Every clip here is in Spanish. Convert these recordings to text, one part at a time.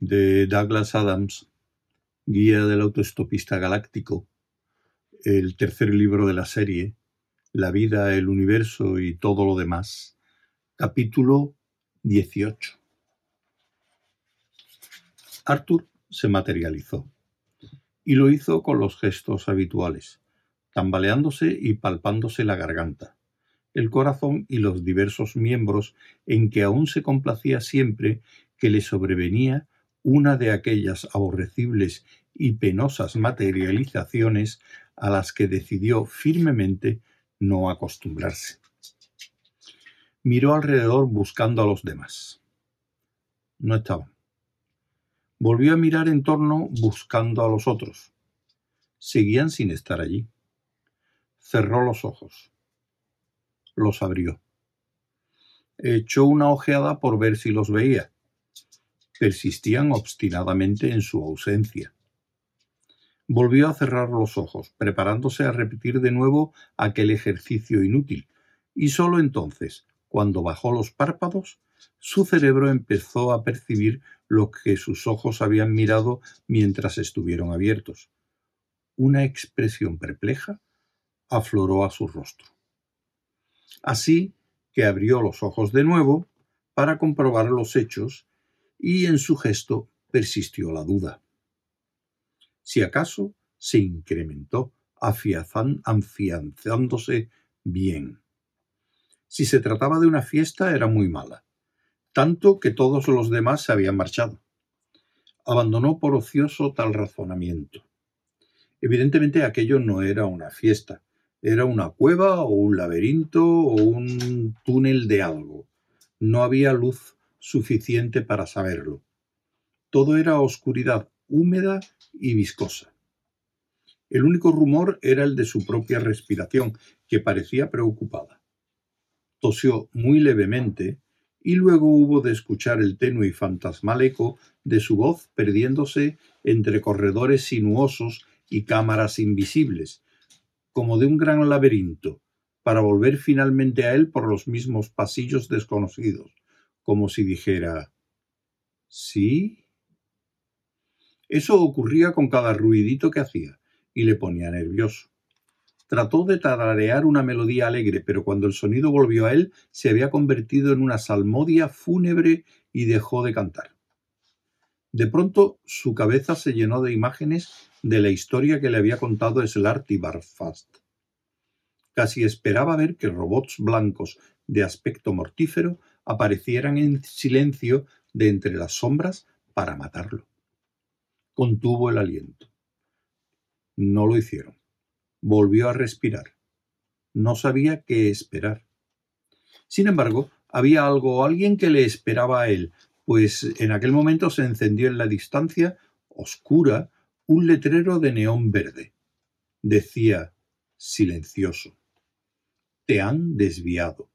de Douglas Adams, guía del autoestopista galáctico, el tercer libro de la serie, La vida, el universo y todo lo demás, capítulo 18. Arthur se materializó y lo hizo con los gestos habituales, tambaleándose y palpándose la garganta, el corazón y los diversos miembros en que aún se complacía siempre que le sobrevenía una de aquellas aborrecibles y penosas materializaciones a las que decidió firmemente no acostumbrarse. Miró alrededor buscando a los demás. No estaban. Volvió a mirar en torno buscando a los otros. Seguían sin estar allí. Cerró los ojos. Los abrió. Echó una ojeada por ver si los veía. Persistían obstinadamente en su ausencia. Volvió a cerrar los ojos, preparándose a repetir de nuevo aquel ejercicio inútil, y sólo entonces, cuando bajó los párpados, su cerebro empezó a percibir lo que sus ojos habían mirado mientras estuvieron abiertos. Una expresión perpleja afloró a su rostro. Así que abrió los ojos de nuevo para comprobar los hechos y en su gesto persistió la duda. Si acaso se incrementó, afianzándose bien. Si se trataba de una fiesta era muy mala, tanto que todos los demás se habían marchado. Abandonó por ocioso tal razonamiento. Evidentemente aquello no era una fiesta, era una cueva o un laberinto o un túnel de algo. No había luz suficiente para saberlo. Todo era oscuridad húmeda y viscosa. El único rumor era el de su propia respiración, que parecía preocupada. Tosió muy levemente y luego hubo de escuchar el tenue y fantasmal eco de su voz perdiéndose entre corredores sinuosos y cámaras invisibles, como de un gran laberinto, para volver finalmente a él por los mismos pasillos desconocidos, como si dijera ¿Sí? Eso ocurría con cada ruidito que hacía, y le ponía nervioso. Trató de tararear una melodía alegre, pero cuando el sonido volvió a él, se había convertido en una salmodia fúnebre y dejó de cantar. De pronto su cabeza se llenó de imágenes de la historia que le había contado Slarty Barfast. Casi esperaba ver que robots blancos de aspecto mortífero aparecieran en silencio de entre las sombras para matarlo. Contuvo el aliento. No lo hicieron. Volvió a respirar. No sabía qué esperar. Sin embargo, había algo o alguien que le esperaba a él, pues en aquel momento se encendió en la distancia, oscura, un letrero de neón verde. Decía, silencioso, te han desviado.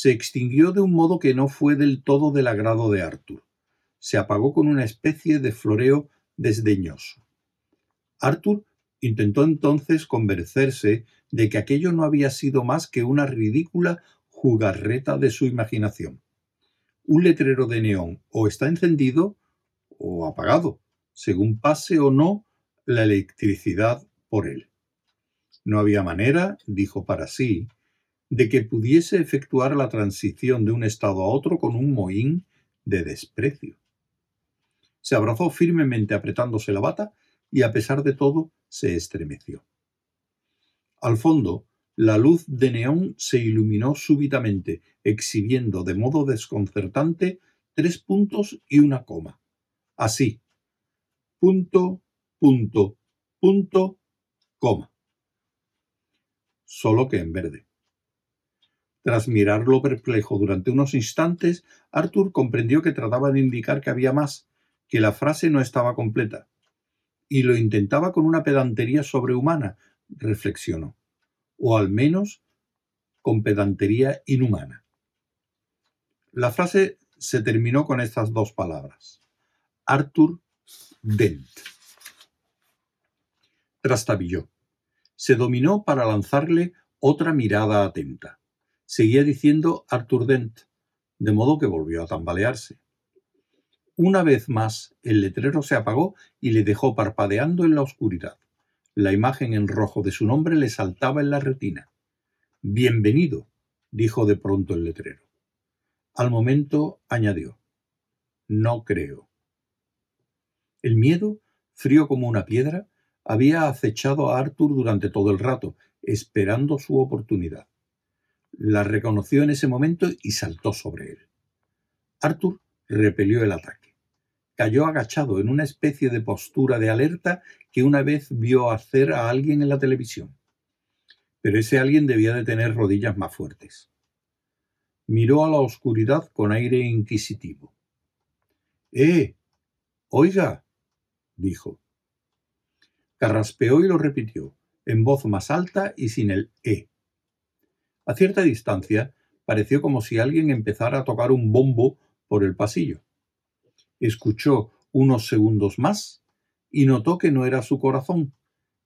Se extinguió de un modo que no fue del todo del agrado de Arthur. Se apagó con una especie de floreo desdeñoso. Arthur intentó entonces convencerse de que aquello no había sido más que una ridícula jugarreta de su imaginación. Un letrero de neón o está encendido o apagado, según pase o no la electricidad por él. No había manera, dijo para sí, de que pudiese efectuar la transición de un estado a otro con un mohín de desprecio. Se abrazó firmemente apretándose la bata y a pesar de todo se estremeció. Al fondo, la luz de neón se iluminó súbitamente, exhibiendo de modo desconcertante tres puntos y una coma. Así. Punto, punto, punto, coma. Solo que en verde. Tras mirarlo perplejo durante unos instantes, Arthur comprendió que trataba de indicar que había más, que la frase no estaba completa. Y lo intentaba con una pedantería sobrehumana, reflexionó. O al menos con pedantería inhumana. La frase se terminó con estas dos palabras. Arthur Dent. Trastabilló. Se dominó para lanzarle otra mirada atenta. Seguía diciendo Arthur Dent, de modo que volvió a tambalearse. Una vez más, el letrero se apagó y le dejó parpadeando en la oscuridad. La imagen en rojo de su nombre le saltaba en la retina. Bienvenido, dijo de pronto el letrero. Al momento añadió, no creo. El miedo, frío como una piedra, había acechado a Arthur durante todo el rato, esperando su oportunidad. La reconoció en ese momento y saltó sobre él. Arthur repelió el ataque cayó agachado en una especie de postura de alerta que una vez vio hacer a alguien en la televisión. Pero ese alguien debía de tener rodillas más fuertes. Miró a la oscuridad con aire inquisitivo. ¡Eh! Oiga, dijo. Carraspeó y lo repitió, en voz más alta y sin el E. A cierta distancia pareció como si alguien empezara a tocar un bombo por el pasillo. Escuchó unos segundos más y notó que no era su corazón,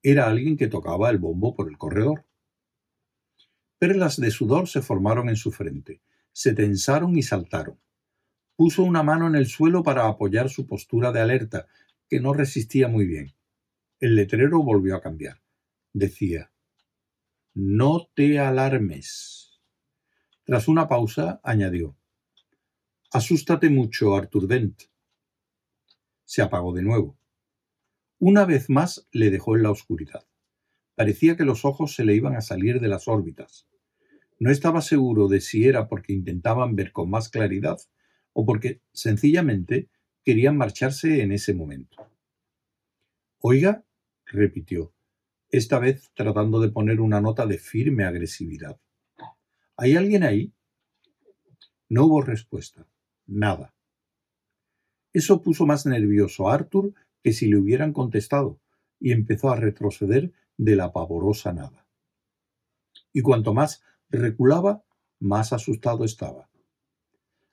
era alguien que tocaba el bombo por el corredor. Perlas de sudor se formaron en su frente, se tensaron y saltaron. Puso una mano en el suelo para apoyar su postura de alerta, que no resistía muy bien. El letrero volvió a cambiar. Decía, No te alarmes. Tras una pausa, añadió, Asústate mucho, Arthur Dent se apagó de nuevo. Una vez más le dejó en la oscuridad. Parecía que los ojos se le iban a salir de las órbitas. No estaba seguro de si era porque intentaban ver con más claridad o porque sencillamente querían marcharse en ese momento. Oiga, repitió, esta vez tratando de poner una nota de firme agresividad. ¿Hay alguien ahí? No hubo respuesta. Nada. Eso puso más nervioso a Arthur que si le hubieran contestado, y empezó a retroceder de la pavorosa nada. Y cuanto más reculaba, más asustado estaba.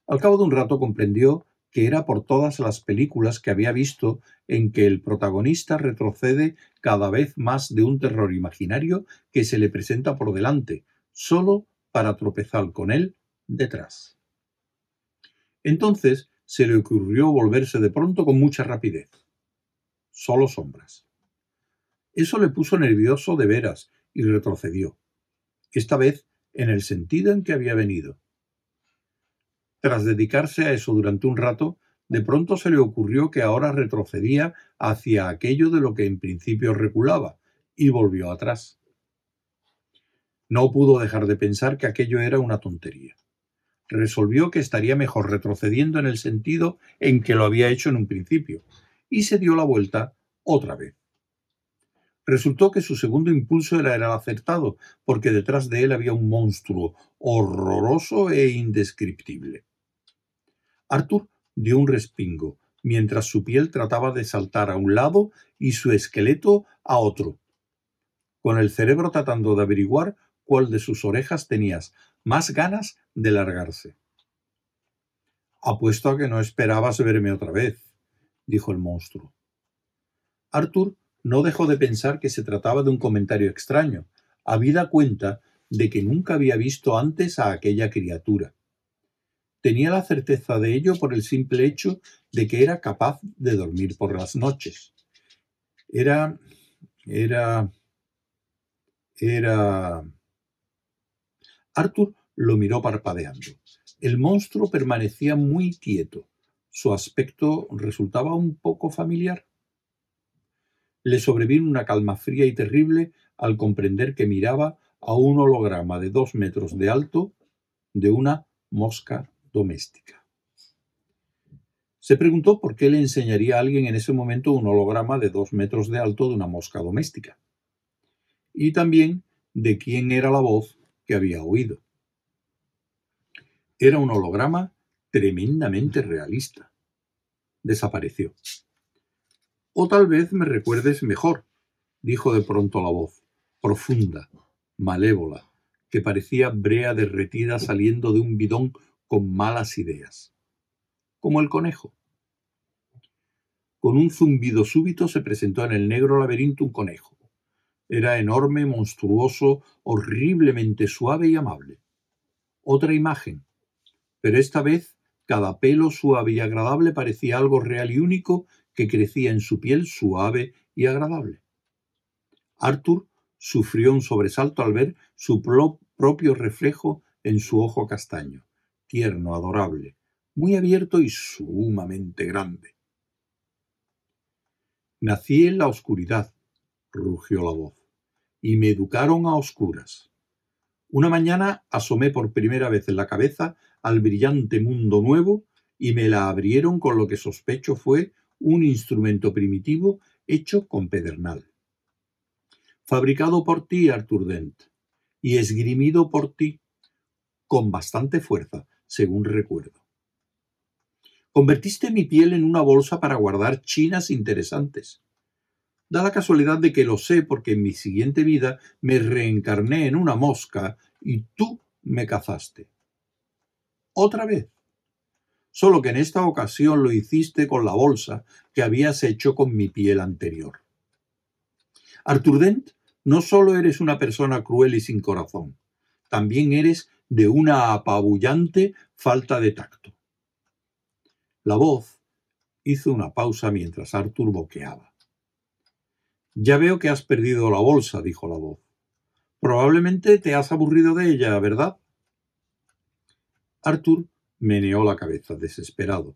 Al cabo de un rato comprendió que era por todas las películas que había visto en que el protagonista retrocede cada vez más de un terror imaginario que se le presenta por delante, solo para tropezar con él detrás. Entonces se le ocurrió volverse de pronto con mucha rapidez. Solo sombras. Eso le puso nervioso de veras y retrocedió, esta vez en el sentido en que había venido. Tras dedicarse a eso durante un rato, de pronto se le ocurrió que ahora retrocedía hacia aquello de lo que en principio reculaba, y volvió atrás. No pudo dejar de pensar que aquello era una tontería resolvió que estaría mejor retrocediendo en el sentido en que lo había hecho en un principio, y se dio la vuelta otra vez. Resultó que su segundo impulso era el acertado, porque detrás de él había un monstruo horroroso e indescriptible. Arthur dio un respingo, mientras su piel trataba de saltar a un lado y su esqueleto a otro, con el cerebro tratando de averiguar cuál de sus orejas tenías más ganas de largarse. Apuesto a que no esperabas verme otra vez, dijo el monstruo. Arthur no dejó de pensar que se trataba de un comentario extraño, habida cuenta de que nunca había visto antes a aquella criatura. Tenía la certeza de ello por el simple hecho de que era capaz de dormir por las noches. Era. era. era. Arthur lo miró parpadeando. El monstruo permanecía muy quieto. Su aspecto resultaba un poco familiar. Le sobrevino una calma fría y terrible al comprender que miraba a un holograma de dos metros de alto de una mosca doméstica. Se preguntó por qué le enseñaría a alguien en ese momento un holograma de dos metros de alto de una mosca doméstica. Y también de quién era la voz que había oído. Era un holograma tremendamente realista. Desapareció. O tal vez me recuerdes mejor, dijo de pronto la voz, profunda, malévola, que parecía brea derretida saliendo de un bidón con malas ideas. Como el conejo. Con un zumbido súbito se presentó en el negro laberinto un conejo. Era enorme, monstruoso, horriblemente suave y amable. Otra imagen, pero esta vez cada pelo suave y agradable parecía algo real y único que crecía en su piel suave y agradable. Arthur sufrió un sobresalto al ver su propio reflejo en su ojo castaño, tierno, adorable, muy abierto y sumamente grande. Nací en la oscuridad, rugió la voz, y me educaron a oscuras. Una mañana asomé por primera vez en la cabeza al brillante mundo nuevo y me la abrieron con lo que sospecho fue un instrumento primitivo hecho con pedernal. Fabricado por ti, Arthur Dent, y esgrimido por ti con bastante fuerza, según recuerdo. Convertiste mi piel en una bolsa para guardar chinas interesantes. Da la casualidad de que lo sé porque en mi siguiente vida me reencarné en una mosca y tú me cazaste. Otra vez. Solo que en esta ocasión lo hiciste con la bolsa que habías hecho con mi piel anterior. Arthur Dent, no solo eres una persona cruel y sin corazón, también eres de una apabullante falta de tacto. La voz hizo una pausa mientras Arthur boqueaba. Ya veo que has perdido la bolsa, dijo la voz. Probablemente te has aburrido de ella, ¿verdad? Arthur meneó la cabeza, desesperado.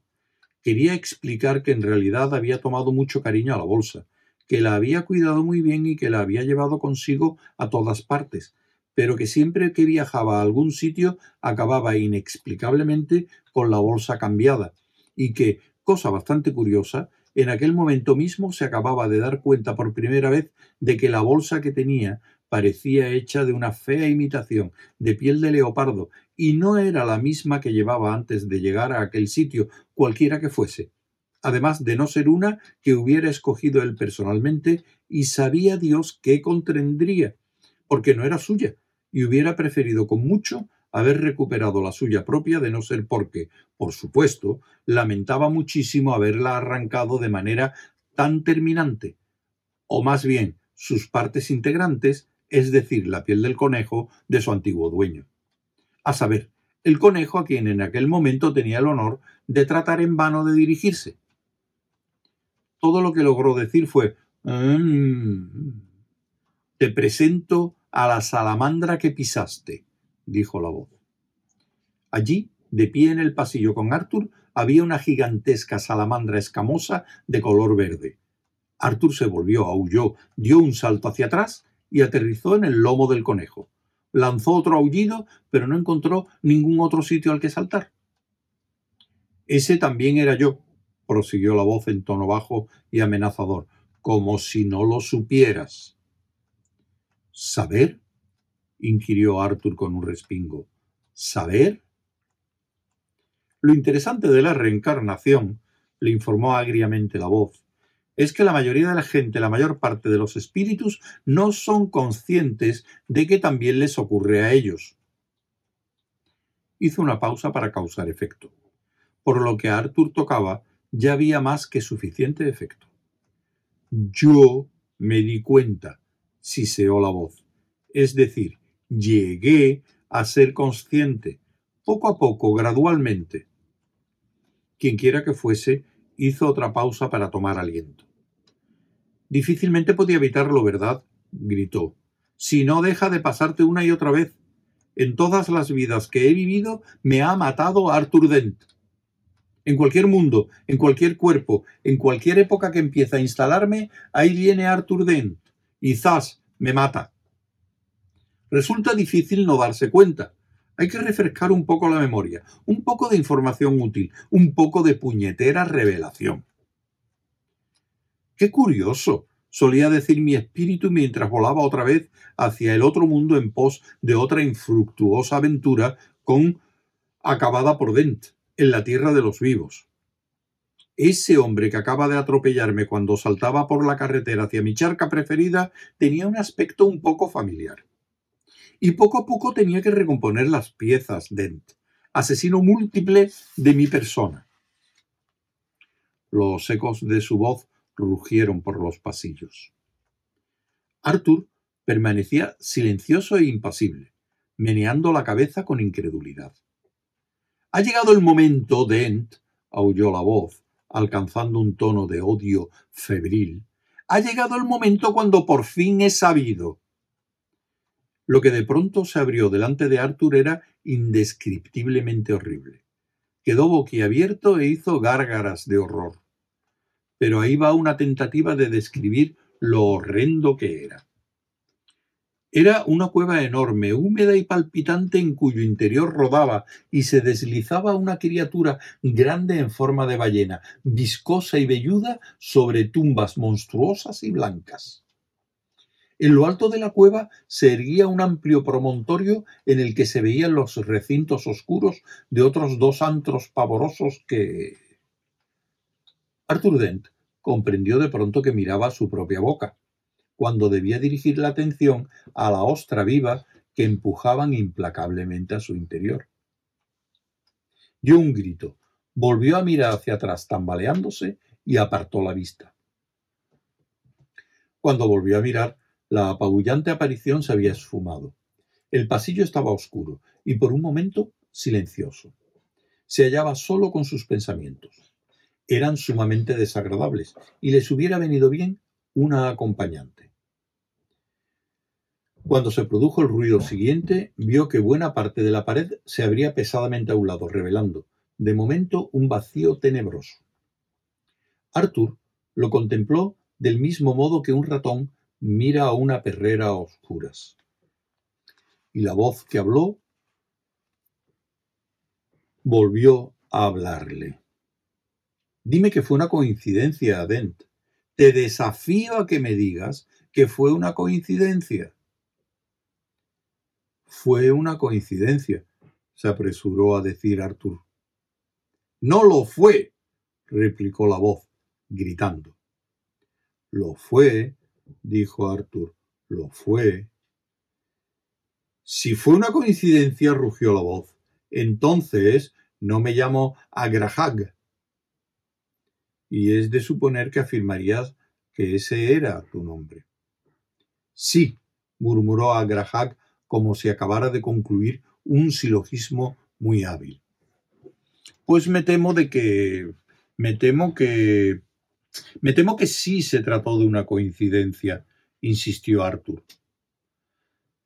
Quería explicar que en realidad había tomado mucho cariño a la bolsa, que la había cuidado muy bien y que la había llevado consigo a todas partes, pero que siempre que viajaba a algún sitio acababa inexplicablemente con la bolsa cambiada, y que, cosa bastante curiosa, en aquel momento mismo se acababa de dar cuenta por primera vez de que la bolsa que tenía parecía hecha de una fea imitación de piel de leopardo y no era la misma que llevaba antes de llegar a aquel sitio, cualquiera que fuese, además de no ser una que hubiera escogido él personalmente y sabía Dios qué contendría, porque no era suya, y hubiera preferido con mucho haber recuperado la suya propia de no ser porque, por supuesto, lamentaba muchísimo haberla arrancado de manera tan terminante, o más bien sus partes integrantes, es decir, la piel del conejo de su antiguo dueño. A saber, el conejo a quien en aquel momento tenía el honor de tratar en vano de dirigirse. Todo lo que logró decir fue mm, Te presento a la salamandra que pisaste dijo la voz. Allí, de pie en el pasillo con Arthur, había una gigantesca salamandra escamosa de color verde. Arthur se volvió, aulló, dio un salto hacia atrás y aterrizó en el lomo del conejo. Lanzó otro aullido, pero no encontró ningún otro sitio al que saltar. Ese también era yo, prosiguió la voz en tono bajo y amenazador, como si no lo supieras. ¿Saber? inquirió Arthur con un respingo. ¿Saber? Lo interesante de la reencarnación, le informó agriamente la voz, es que la mayoría de la gente, la mayor parte de los espíritus, no son conscientes de que también les ocurre a ellos. Hizo una pausa para causar efecto. Por lo que a Arthur tocaba, ya había más que suficiente efecto. Yo me di cuenta, siseó la voz. Es decir, llegué a ser consciente, poco a poco, gradualmente. Quienquiera que fuese, hizo otra pausa para tomar aliento. Difícilmente podía evitarlo, ¿verdad? gritó. Si no deja de pasarte una y otra vez. En todas las vidas que he vivido me ha matado Arthur Dent. En cualquier mundo, en cualquier cuerpo, en cualquier época que empieza a instalarme, ahí viene Arthur Dent. Y me mata. Resulta difícil no darse cuenta. Hay que refrescar un poco la memoria, un poco de información útil, un poco de puñetera revelación. ¡Qué curioso! solía decir mi espíritu mientras volaba otra vez hacia el otro mundo en pos de otra infructuosa aventura con acabada por Dent, en la tierra de los vivos. Ese hombre que acaba de atropellarme cuando saltaba por la carretera hacia mi charca preferida tenía un aspecto un poco familiar y poco a poco tenía que recomponer las piezas Dent, asesino múltiple de mi persona. Los ecos de su voz rugieron por los pasillos. Arthur permanecía silencioso e impasible, meneando la cabeza con incredulidad. Ha llegado el momento, Dent, aulló la voz, alcanzando un tono de odio febril. Ha llegado el momento cuando por fin he sabido. Lo que de pronto se abrió delante de Arthur era indescriptiblemente horrible. Quedó boquiabierto e hizo gárgaras de horror. Pero ahí va una tentativa de describir lo horrendo que era. Era una cueva enorme, húmeda y palpitante en cuyo interior rodaba y se deslizaba una criatura grande en forma de ballena, viscosa y velluda sobre tumbas monstruosas y blancas. En lo alto de la cueva se erguía un amplio promontorio en el que se veían los recintos oscuros de otros dos antros pavorosos que... Arthur Dent comprendió de pronto que miraba su propia boca cuando debía dirigir la atención a la ostra viva que empujaban implacablemente a su interior. Dio un grito, volvió a mirar hacia atrás tambaleándose y apartó la vista. Cuando volvió a mirar, la apabullante aparición se había esfumado. El pasillo estaba oscuro y por un momento silencioso. Se hallaba solo con sus pensamientos. Eran sumamente desagradables y les hubiera venido bien una acompañante. Cuando se produjo el ruido siguiente, vio que buena parte de la pared se abría pesadamente a un lado, revelando, de momento, un vacío tenebroso. Arthur lo contempló del mismo modo que un ratón mira a una perrera a oscuras. Y la voz que habló volvió a hablarle. Dime que fue una coincidencia, Dent. Te desafío a que me digas que fue una coincidencia. Fue una coincidencia, se apresuró a decir Arthur. No lo fue, replicó la voz, gritando. Lo fue, dijo Arthur, lo fue. Si fue una coincidencia, rugió la voz, entonces no me llamo Agrahag, y es de suponer que afirmarías que ese era tu nombre. Sí, murmuró Agrahag como si acabara de concluir un silogismo muy hábil. Pues me temo de que. me temo que. me temo que sí se trató de una coincidencia, insistió Arthur.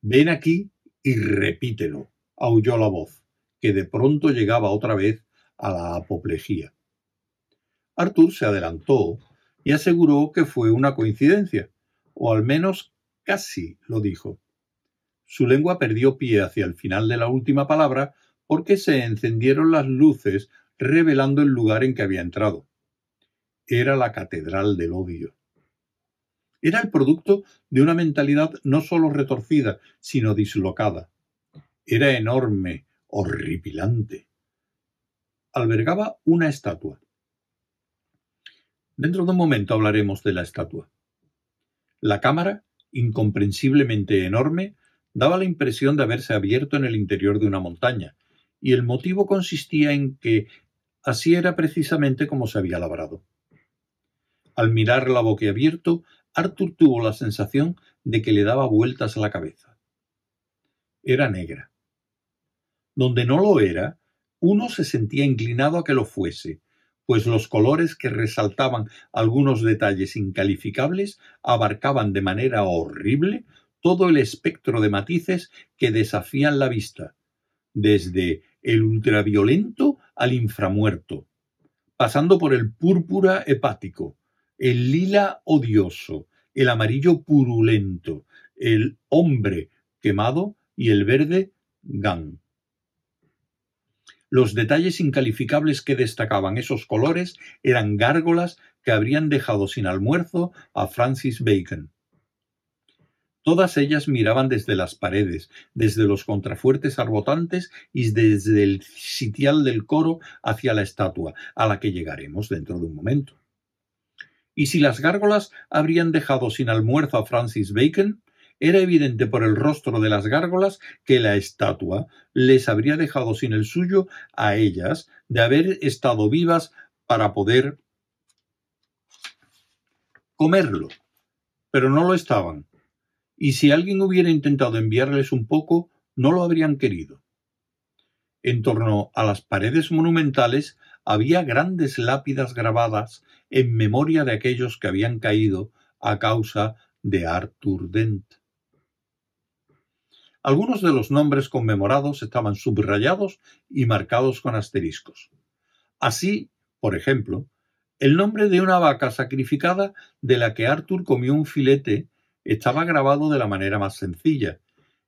Ven aquí y repítelo, aulló la voz, que de pronto llegaba otra vez a la apoplejía. Arthur se adelantó y aseguró que fue una coincidencia, o al menos casi lo dijo. Su lengua perdió pie hacia el final de la última palabra porque se encendieron las luces revelando el lugar en que había entrado. Era la catedral del odio. Era el producto de una mentalidad no sólo retorcida, sino dislocada. Era enorme, horripilante. Albergaba una estatua. Dentro de un momento hablaremos de la estatua. La cámara, incomprensiblemente enorme, daba la impresión de haberse abierto en el interior de una montaña, y el motivo consistía en que así era precisamente como se había labrado. Al mirarla boquiabierto, Arthur tuvo la sensación de que le daba vueltas a la cabeza. Era negra. Donde no lo era, uno se sentía inclinado a que lo fuese, pues los colores que resaltaban algunos detalles incalificables abarcaban de manera horrible todo el espectro de matices que desafían la vista, desde el ultraviolento al inframuerto, pasando por el púrpura hepático, el lila odioso, el amarillo purulento, el hombre quemado y el verde gan. Los detalles incalificables que destacaban esos colores eran gárgolas que habrían dejado sin almuerzo a Francis Bacon. Todas ellas miraban desde las paredes, desde los contrafuertes arbotantes y desde el sitial del coro hacia la estatua, a la que llegaremos dentro de un momento. Y si las gárgolas habrían dejado sin almuerzo a Francis Bacon, era evidente por el rostro de las gárgolas que la estatua les habría dejado sin el suyo a ellas de haber estado vivas para poder comerlo. Pero no lo estaban. Y si alguien hubiera intentado enviarles un poco, no lo habrían querido. En torno a las paredes monumentales había grandes lápidas grabadas en memoria de aquellos que habían caído a causa de Arthur Dent. Algunos de los nombres conmemorados estaban subrayados y marcados con asteriscos. Así, por ejemplo, el nombre de una vaca sacrificada de la que Arthur comió un filete estaba grabado de la manera más sencilla,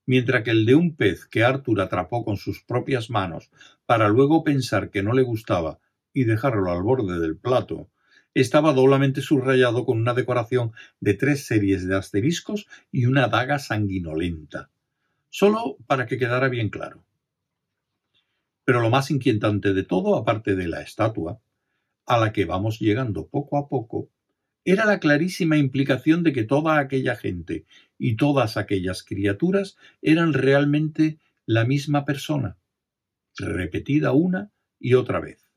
mientras que el de un pez que Arthur atrapó con sus propias manos para luego pensar que no le gustaba y dejarlo al borde del plato, estaba doblemente subrayado con una decoración de tres series de asteriscos y una daga sanguinolenta, solo para que quedara bien claro. Pero lo más inquietante de todo, aparte de la estatua, a la que vamos llegando poco a poco, era la clarísima implicación de que toda aquella gente y todas aquellas criaturas eran realmente la misma persona, repetida una y otra vez.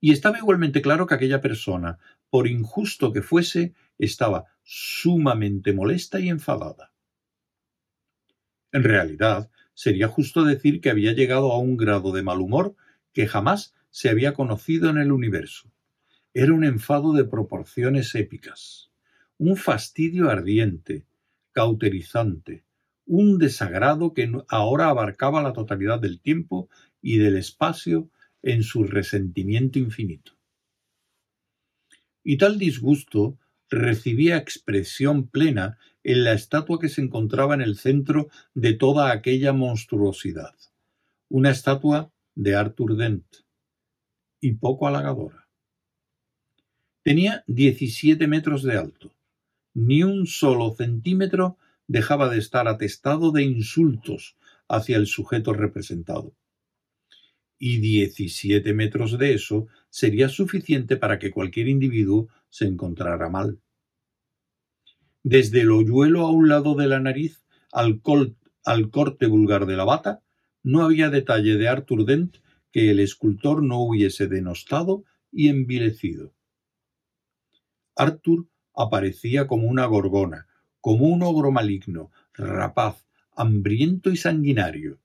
Y estaba igualmente claro que aquella persona, por injusto que fuese, estaba sumamente molesta y enfadada. En realidad, sería justo decir que había llegado a un grado de mal humor que jamás se había conocido en el universo. Era un enfado de proporciones épicas, un fastidio ardiente, cauterizante, un desagrado que ahora abarcaba la totalidad del tiempo y del espacio en su resentimiento infinito. Y tal disgusto recibía expresión plena en la estatua que se encontraba en el centro de toda aquella monstruosidad, una estatua de Arthur Dent, y poco halagadora. Tenía 17 metros de alto. Ni un solo centímetro dejaba de estar atestado de insultos hacia el sujeto representado. Y 17 metros de eso sería suficiente para que cualquier individuo se encontrara mal. Desde el hoyuelo a un lado de la nariz al, corte vulgar de la bata, no había detalle de Arthur Dent que el escultor no hubiese denostado y envilecido. Arthur aparecía como una gorgona, como un ogro maligno, rapaz, hambriento y sanguinario,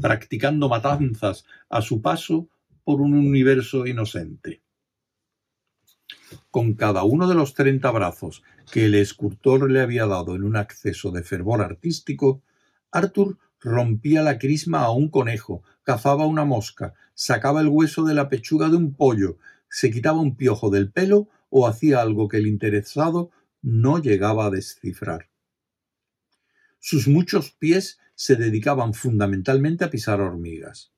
practicando matanzas a su paso por un universo inocente. Con cada uno de los treinta brazos que el escultor le había dado en un acceso de fervor artístico, Arthur rompía la crisma a un conejo, cazaba una mosca, sacaba el hueso de la pechuga de un pollo, se quitaba un piojo del pelo o hacía algo que el interesado no llegaba a descifrar. Sus muchos pies se dedicaban fundamentalmente a pisar hormigas.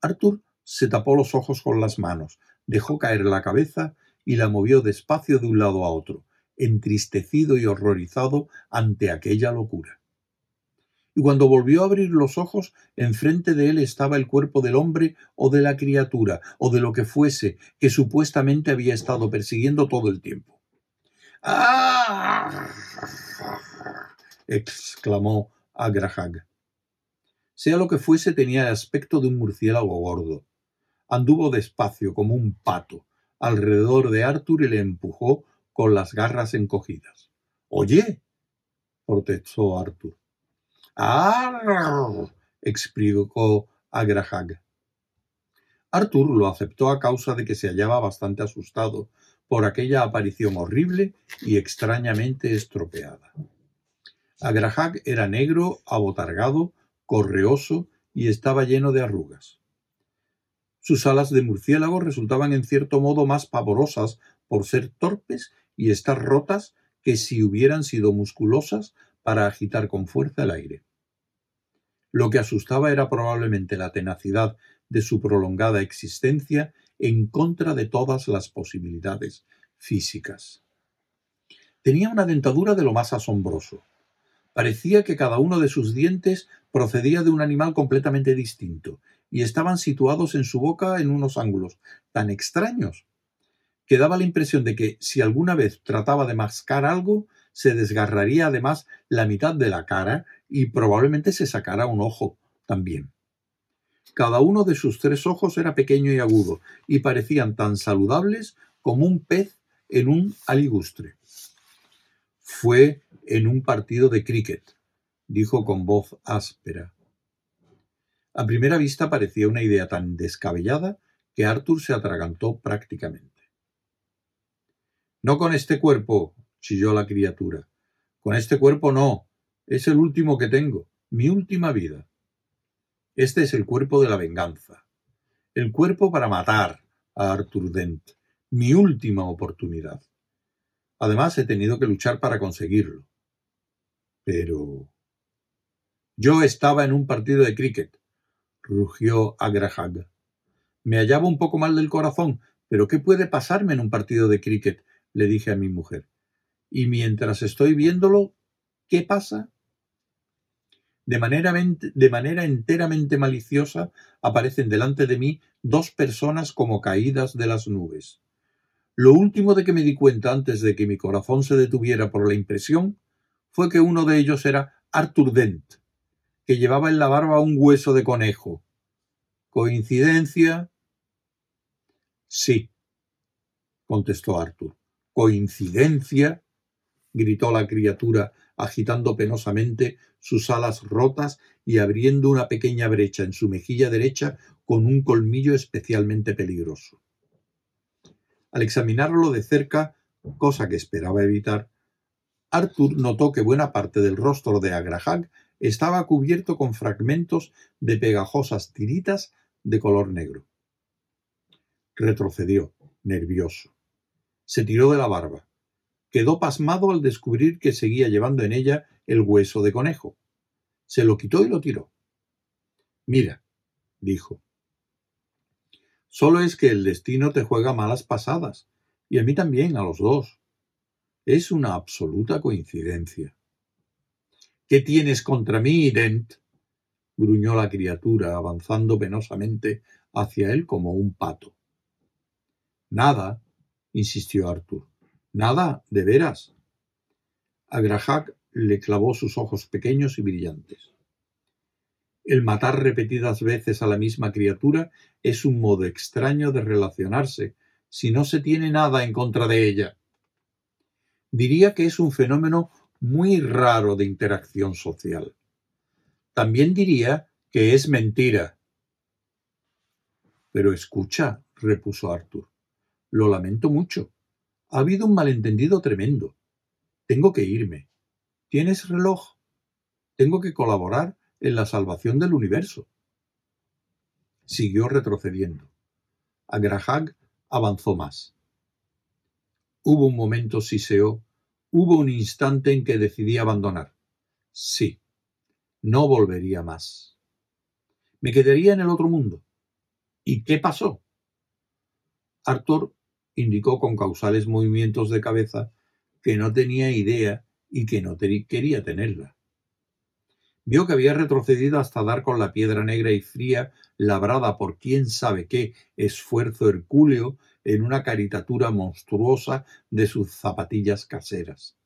Arthur se tapó los ojos con las manos, dejó caer la cabeza y la movió despacio de un lado a otro, entristecido y horrorizado ante aquella locura y cuando volvió a abrir los ojos, enfrente de él estaba el cuerpo del hombre o de la criatura, o de lo que fuese, que supuestamente había estado persiguiendo todo el tiempo. ¡Ah! exclamó Agrahag. Sea lo que fuese, tenía el aspecto de un murciélago gordo. Anduvo despacio como un pato alrededor de Arthur y le empujó con las garras encogidas. Oye, protestó Arthur. ¡Ah! explicó Agrahag. Arthur lo aceptó a causa de que se hallaba bastante asustado por aquella aparición horrible y extrañamente estropeada. Agrahag era negro, abotargado, correoso y estaba lleno de arrugas. Sus alas de murciélago resultaban en cierto modo más pavorosas por ser torpes y estar rotas que si hubieran sido musculosas para agitar con fuerza el aire. Lo que asustaba era probablemente la tenacidad de su prolongada existencia en contra de todas las posibilidades físicas. Tenía una dentadura de lo más asombroso. Parecía que cada uno de sus dientes procedía de un animal completamente distinto, y estaban situados en su boca en unos ángulos tan extraños que daba la impresión de que si alguna vez trataba de mascar algo, se desgarraría además la mitad de la cara y probablemente se sacara un ojo también. Cada uno de sus tres ojos era pequeño y agudo, y parecían tan saludables como un pez en un aligustre. Fue en un partido de cricket, dijo con voz áspera. A primera vista parecía una idea tan descabellada que Arthur se atragantó prácticamente. No con este cuerpo, chilló la criatura. Con este cuerpo no. Es el último que tengo, mi última vida. Este es el cuerpo de la venganza. El cuerpo para matar a Arthur Dent. Mi última oportunidad. Además, he tenido que luchar para conseguirlo. Pero... Yo estaba en un partido de cricket, rugió Agrahag. Me hallaba un poco mal del corazón, pero ¿qué puede pasarme en un partido de cricket? le dije a mi mujer. Y mientras estoy viéndolo, ¿qué pasa? De manera, de manera enteramente maliciosa aparecen delante de mí dos personas como caídas de las nubes. Lo último de que me di cuenta antes de que mi corazón se detuviera por la impresión fue que uno de ellos era Arthur Dent, que llevaba en la barba un hueso de conejo. ¿Coincidencia? Sí, contestó Arthur. ¿Coincidencia? Gritó la criatura, agitando penosamente sus alas rotas y abriendo una pequeña brecha en su mejilla derecha con un colmillo especialmente peligroso. Al examinarlo de cerca, cosa que esperaba evitar, Arthur notó que buena parte del rostro de Agrahag estaba cubierto con fragmentos de pegajosas tiritas de color negro. Retrocedió, nervioso. Se tiró de la barba. Quedó pasmado al descubrir que seguía llevando en ella el hueso de conejo. Se lo quitó y lo tiró. Mira, dijo, Solo es que el destino te juega malas pasadas, y a mí también, a los dos. Es una absoluta coincidencia. ¿Qué tienes contra mí, Dent? gruñó la criatura, avanzando penosamente hacia él como un pato. Nada, insistió Arthur. Nada, de veras. Agrahak le clavó sus ojos pequeños y brillantes. El matar repetidas veces a la misma criatura es un modo extraño de relacionarse si no se tiene nada en contra de ella. Diría que es un fenómeno muy raro de interacción social. También diría que es mentira. Pero escucha, repuso Arthur, lo lamento mucho. Ha habido un malentendido tremendo. Tengo que irme. ¿Tienes reloj? Tengo que colaborar en la salvación del universo. Siguió retrocediendo. Agrahag avanzó más. Hubo un momento, siseó, hubo un instante en que decidí abandonar. Sí, no volvería más. Me quedaría en el otro mundo. ¿Y qué pasó? Arthur indicó con causales movimientos de cabeza que no tenía idea y que no quería tenerla. Vio que había retrocedido hasta dar con la piedra negra y fría, labrada por quién sabe qué esfuerzo hercúleo en una caricatura monstruosa de sus zapatillas caseras.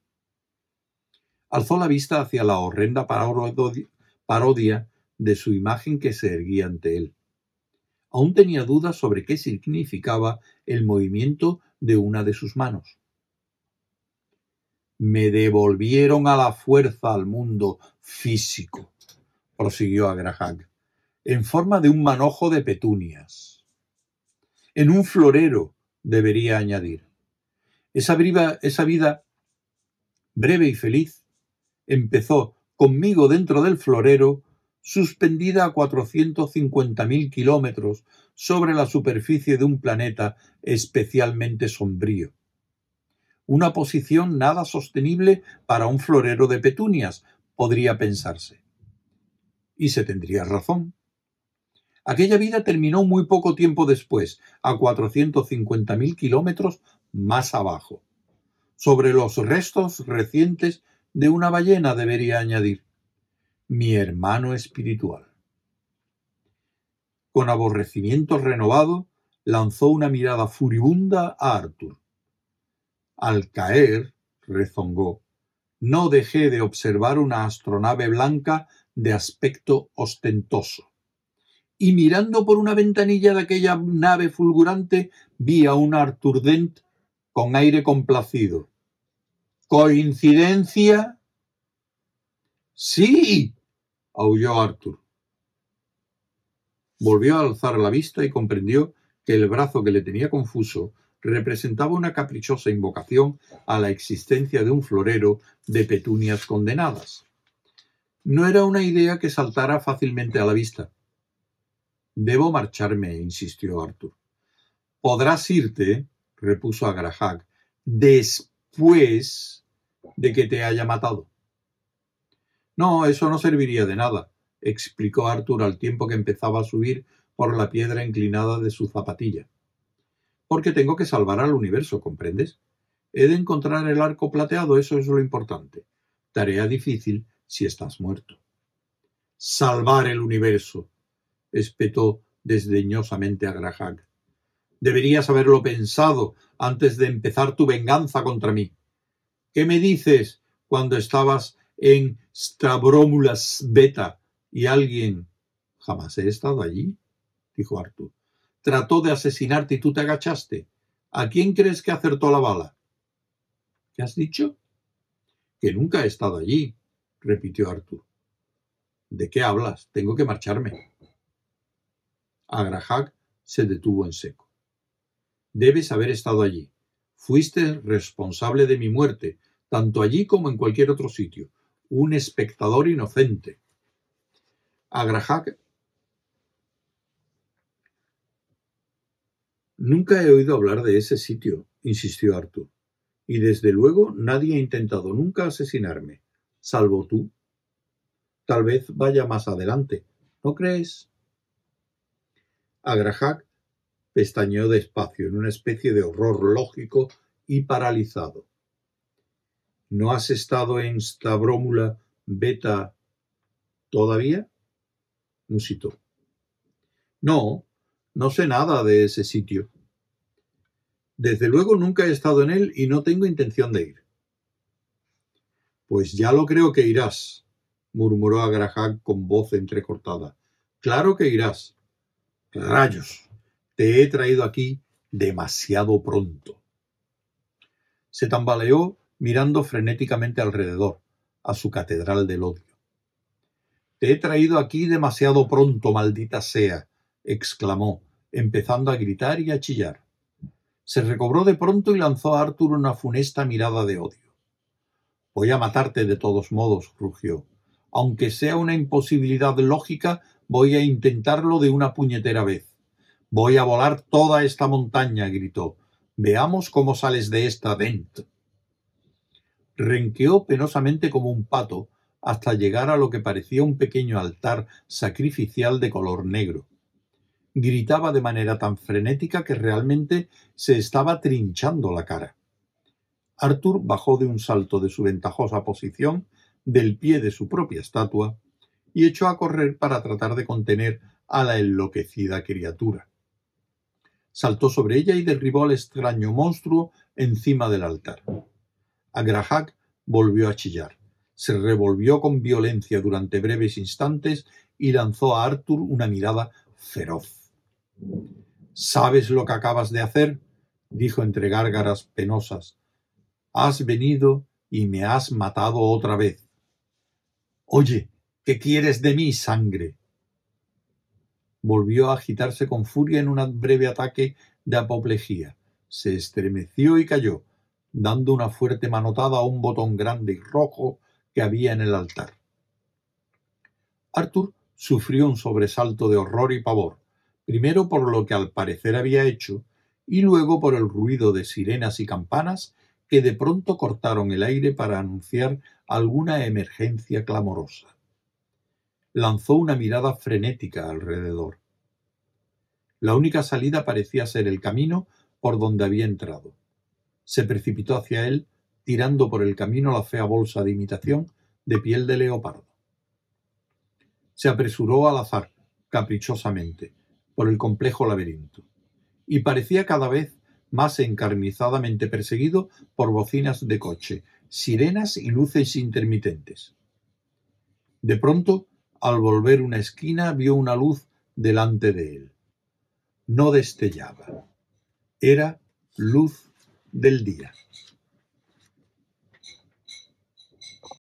Alzó la vista hacia la horrenda parodia de su imagen que se erguía ante él. Aún tenía dudas sobre qué significaba el movimiento de una de sus manos me devolvieron a la fuerza al mundo físico, prosiguió Agrahag, en forma de un manojo de petunias. En un florero, debería añadir. Esa, esa vida breve y feliz empezó conmigo dentro del florero, suspendida a 450.000 kilómetros sobre la superficie de un planeta especialmente sombrío una posición nada sostenible para un florero de petunias, podría pensarse. Y se tendría razón. Aquella vida terminó muy poco tiempo después, a 450.000 kilómetros más abajo, sobre los restos recientes de una ballena, debería añadir, mi hermano espiritual. Con aborrecimiento renovado, lanzó una mirada furibunda a Arthur. Al caer, rezongó, no dejé de observar una astronave blanca de aspecto ostentoso. Y mirando por una ventanilla de aquella nave fulgurante, vi a un Arthur Dent con aire complacido. ¿Coincidencia? Sí, aulló Arthur. Volvió a alzar la vista y comprendió que el brazo que le tenía confuso representaba una caprichosa invocación a la existencia de un florero de petunias condenadas. No era una idea que saltara fácilmente a la vista. Debo marcharme, insistió Arthur. Podrás irte, repuso Agrahag, después de que te haya matado. No, eso no serviría de nada, explicó Arthur al tiempo que empezaba a subir por la piedra inclinada de su zapatilla. Porque tengo que salvar al universo, ¿comprendes? He de encontrar el arco plateado, eso es lo importante. Tarea difícil si estás muerto. Salvar el universo, espetó desdeñosamente a Graham. Deberías haberlo pensado antes de empezar tu venganza contra mí. ¿Qué me dices cuando estabas en Stavromulas Beta y alguien... Jamás he estado allí, dijo Arthur. Trató de asesinarte y tú te agachaste. ¿A quién crees que acertó la bala? ¿Qué has dicho? Que nunca he estado allí, repitió Arthur. ¿De qué hablas? Tengo que marcharme. Agrahag se detuvo en seco. Debes haber estado allí. Fuiste responsable de mi muerte, tanto allí como en cualquier otro sitio. Un espectador inocente. Agrahag Nunca he oído hablar de ese sitio, insistió Arthur. Y desde luego nadie ha intentado nunca asesinarme, salvo tú. Tal vez vaya más adelante, ¿no crees? Agrahak pestañeó despacio en una especie de horror lógico y paralizado. ¿No has estado en Stavrómula Beta todavía? musitó. No, no sé nada de ese sitio. Desde luego nunca he estado en él y no tengo intención de ir. Pues ya lo creo que irás, murmuró Agrahag con voz entrecortada. Claro que irás. Rayos, te he traído aquí demasiado pronto. Se tambaleó mirando frenéticamente alrededor, a su catedral del odio. Te he traído aquí demasiado pronto, maldita sea, exclamó, empezando a gritar y a chillar. Se recobró de pronto y lanzó a Arthur una funesta mirada de odio. Voy a matarte de todos modos, rugió. Aunque sea una imposibilidad lógica, voy a intentarlo de una puñetera vez. Voy a volar toda esta montaña, gritó. Veamos cómo sales de esta dentro. Renqueó penosamente como un pato hasta llegar a lo que parecía un pequeño altar sacrificial de color negro gritaba de manera tan frenética que realmente se estaba trinchando la cara. Arthur bajó de un salto de su ventajosa posición del pie de su propia estatua y echó a correr para tratar de contener a la enloquecida criatura. Saltó sobre ella y derribó al extraño monstruo encima del altar. Agrahak volvió a chillar. Se revolvió con violencia durante breves instantes y lanzó a Arthur una mirada feroz. ¿Sabes lo que acabas de hacer? dijo entre gárgaras penosas. Has venido y me has matado otra vez. Oye, ¿qué quieres de mí, sangre? Volvió a agitarse con furia en un breve ataque de apoplejía. Se estremeció y cayó, dando una fuerte manotada a un botón grande y rojo que había en el altar. Arthur sufrió un sobresalto de horror y pavor primero por lo que al parecer había hecho, y luego por el ruido de sirenas y campanas que de pronto cortaron el aire para anunciar alguna emergencia clamorosa. Lanzó una mirada frenética alrededor. La única salida parecía ser el camino por donde había entrado. Se precipitó hacia él, tirando por el camino la fea bolsa de imitación de piel de leopardo. Se apresuró al azar, caprichosamente, por el complejo laberinto, y parecía cada vez más encarnizadamente perseguido por bocinas de coche, sirenas y luces intermitentes. De pronto, al volver una esquina, vio una luz delante de él. No destellaba. Era luz del día.